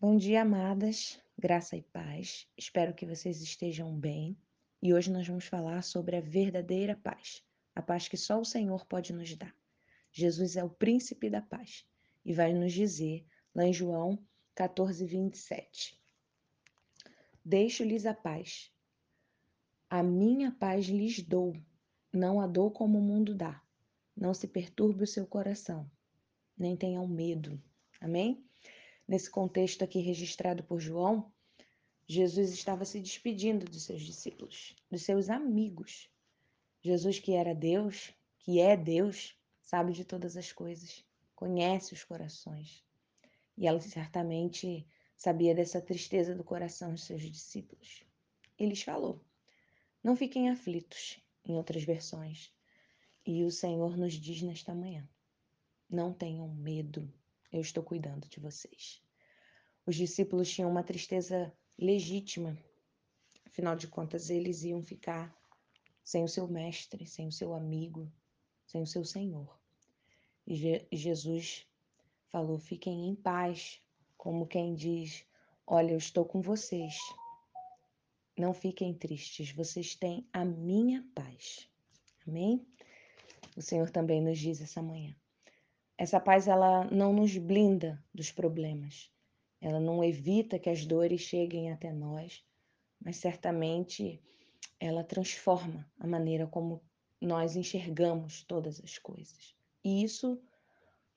Bom dia, amadas, graça e paz. Espero que vocês estejam bem. E hoje nós vamos falar sobre a verdadeira paz, a paz que só o Senhor pode nos dar. Jesus é o príncipe da paz e vai nos dizer lá em João 14, 27. Deixo-lhes a paz. A minha paz lhes dou, não a dou como o mundo dá. Não se perturbe o seu coração, nem tenham medo. Amém? Nesse contexto aqui registrado por João, Jesus estava se despedindo dos seus discípulos, dos seus amigos. Jesus, que era Deus, que é Deus, sabe de todas as coisas, conhece os corações. E ela certamente sabia dessa tristeza do coração dos seus discípulos. Ele lhes falou: Não fiquem aflitos, em outras versões. E o Senhor nos diz nesta manhã: Não tenham medo eu estou cuidando de vocês. Os discípulos tinham uma tristeza legítima, afinal de contas, eles iam ficar sem o seu mestre, sem o seu amigo, sem o seu Senhor. E Je Jesus falou: fiquem em paz, como quem diz: Olha, eu estou com vocês. Não fiquem tristes, vocês têm a minha paz. Amém? O Senhor também nos diz essa manhã. Essa paz ela não nos blinda dos problemas. Ela não evita que as dores cheguem até nós, mas certamente ela transforma a maneira como nós enxergamos todas as coisas. E isso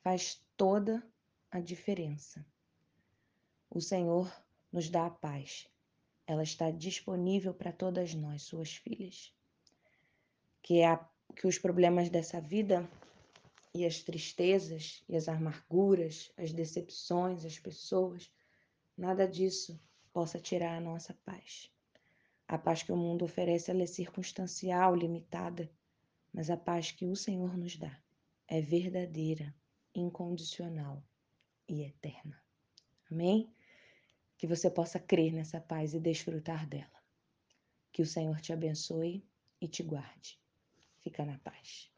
faz toda a diferença. O Senhor nos dá a paz. Ela está disponível para todas nós, suas filhas. Que, é a, que os problemas dessa vida e as tristezas e as amarguras, as decepções, as pessoas, nada disso possa tirar a nossa paz. A paz que o mundo oferece é circunstancial, limitada, mas a paz que o Senhor nos dá é verdadeira, incondicional e eterna. Amém? Que você possa crer nessa paz e desfrutar dela. Que o Senhor te abençoe e te guarde. Fica na paz.